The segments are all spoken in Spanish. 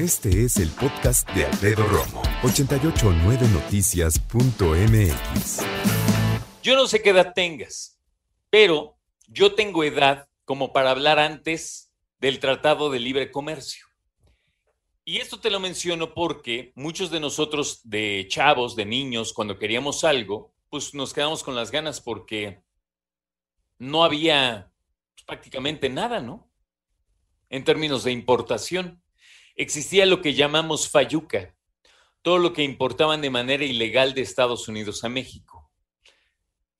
Este es el podcast de Alfredo Romo, 889noticias.mx. Yo no sé qué edad tengas, pero yo tengo edad como para hablar antes del Tratado de Libre Comercio. Y esto te lo menciono porque muchos de nosotros, de chavos, de niños, cuando queríamos algo, pues nos quedamos con las ganas porque no había pues, prácticamente nada, ¿no? En términos de importación. Existía lo que llamamos fayuca, todo lo que importaban de manera ilegal de Estados Unidos a México.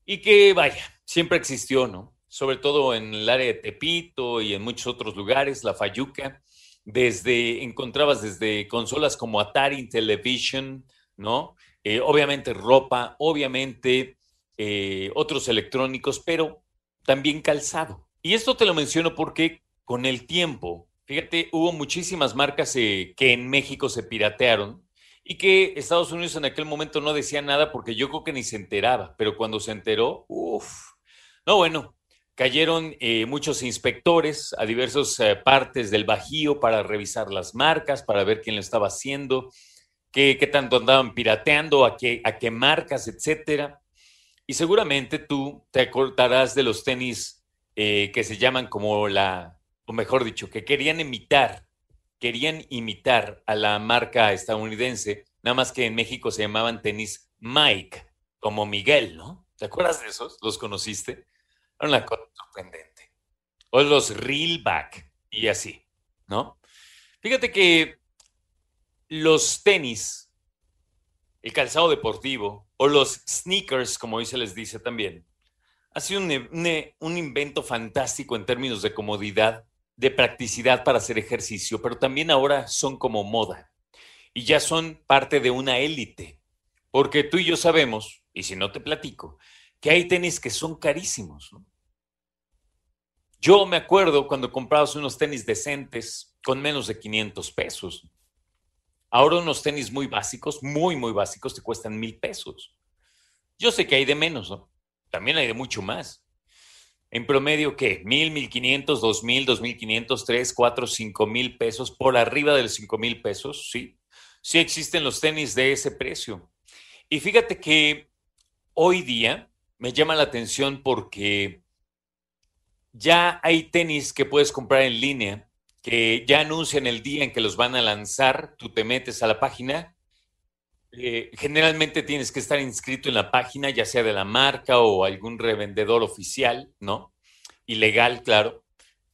Y que, vaya, siempre existió, ¿no? Sobre todo en el área de Tepito y en muchos otros lugares, la fayuca. Desde, encontrabas desde consolas como Atari Television, ¿no? Eh, obviamente ropa, obviamente eh, otros electrónicos, pero también calzado. Y esto te lo menciono porque con el tiempo, fíjate, hubo muchísimas marcas eh, que en México se piratearon y que Estados Unidos en aquel momento no decía nada porque yo creo que ni se enteraba, pero cuando se enteró, uff, no, bueno, cayeron eh, muchos inspectores a diversas eh, partes del Bajío para revisar las marcas, para ver quién lo estaba haciendo, qué, qué tanto andaban pirateando, a qué, a qué marcas, etcétera. Y seguramente tú te acordarás de los tenis que se llaman como la, o mejor dicho, que querían imitar, querían imitar a la marca estadounidense, nada más que en México se llamaban tenis Mike, como Miguel, ¿no? ¿Te acuerdas de esos? ¿Los conociste? Era una cosa sorprendente. O los Reelback y así, ¿no? Fíjate que los tenis el calzado deportivo o los sneakers, como hoy se les dice también, ha sido un, invento fantástico en términos de comodidad, de practicidad para hacer ejercicio, pero también ahora son como moda y ya son parte de una élite, porque tú y yo sabemos, y si no te platico, que hay tenis que son carísimos. Yo me acuerdo cuando comprabas unos tenis decentes con menos de 500 pesos. Ahora unos tenis muy básicos, muy, muy básicos, te cuestan mil pesos. Yo sé que hay de menos, ¿no? También hay de mucho más. En promedio, ¿qué? Mil, mil quinientos, dos mil, dos mil quinientos, tres, cuatro, cinco mil pesos, por arriba de los cinco mil pesos, sí. Sí existen los tenis de ese precio. Y fíjate que hoy día me llama la atención porque ya hay tenis que puedes comprar en línea que ya anuncian el día en que los van a lanzar, tú te metes a la página. Eh, generalmente tienes que estar inscrito en la página, ya sea de la marca o algún revendedor oficial, ¿no? Ilegal, claro.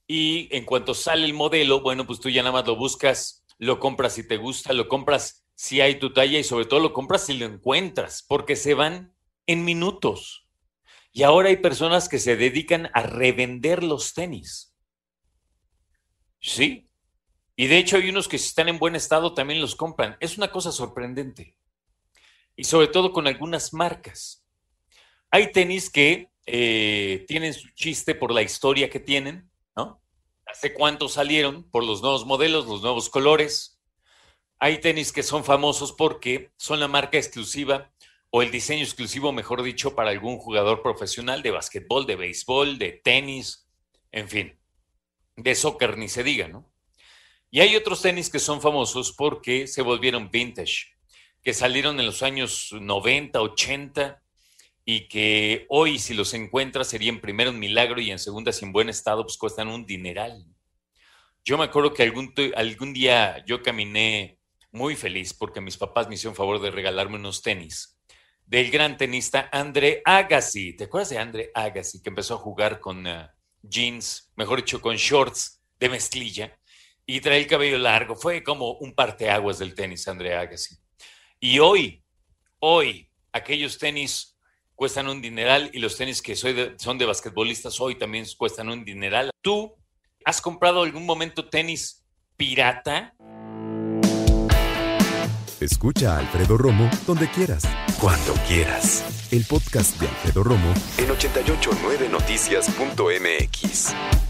Y en cuanto sale el modelo, bueno, pues tú ya nada más lo buscas, lo compras si te gusta, lo compras si hay tu talla y sobre todo lo compras si lo encuentras, porque se van en minutos. Y ahora hay personas que se dedican a revender los tenis. Sí. Y de hecho hay unos que si están en buen estado también los compran. Es una cosa sorprendente. Y sobre todo con algunas marcas. Hay tenis que eh, tienen su chiste por la historia que tienen, ¿no? Hace cuánto salieron por los nuevos modelos, los nuevos colores. Hay tenis que son famosos porque son la marca exclusiva o el diseño exclusivo, mejor dicho, para algún jugador profesional de básquetbol, de béisbol, de tenis, en fin de soccer ni se diga, ¿no? Y hay otros tenis que son famosos porque se volvieron vintage, que salieron en los años 90, 80 y que hoy si los encuentras serían primero un milagro y en segunda si en buen estado pues cuestan un dineral. Yo me acuerdo que algún, algún día yo caminé muy feliz porque mis papás me hicieron favor de regalarme unos tenis del gran tenista André Agassi. ¿Te acuerdas de André Agassi que empezó a jugar con... Uh, jeans, mejor dicho, con shorts de mezclilla y trae el cabello largo. Fue como un parteaguas del tenis, Andrea Agassi. Y hoy, hoy, aquellos tenis cuestan un dineral y los tenis que soy de, son de basquetbolistas hoy también cuestan un dineral. ¿Tú has comprado algún momento tenis pirata? Escucha a Alfredo Romo donde quieras, cuando quieras. El podcast de Alfredo Romo en 889noticias.mx.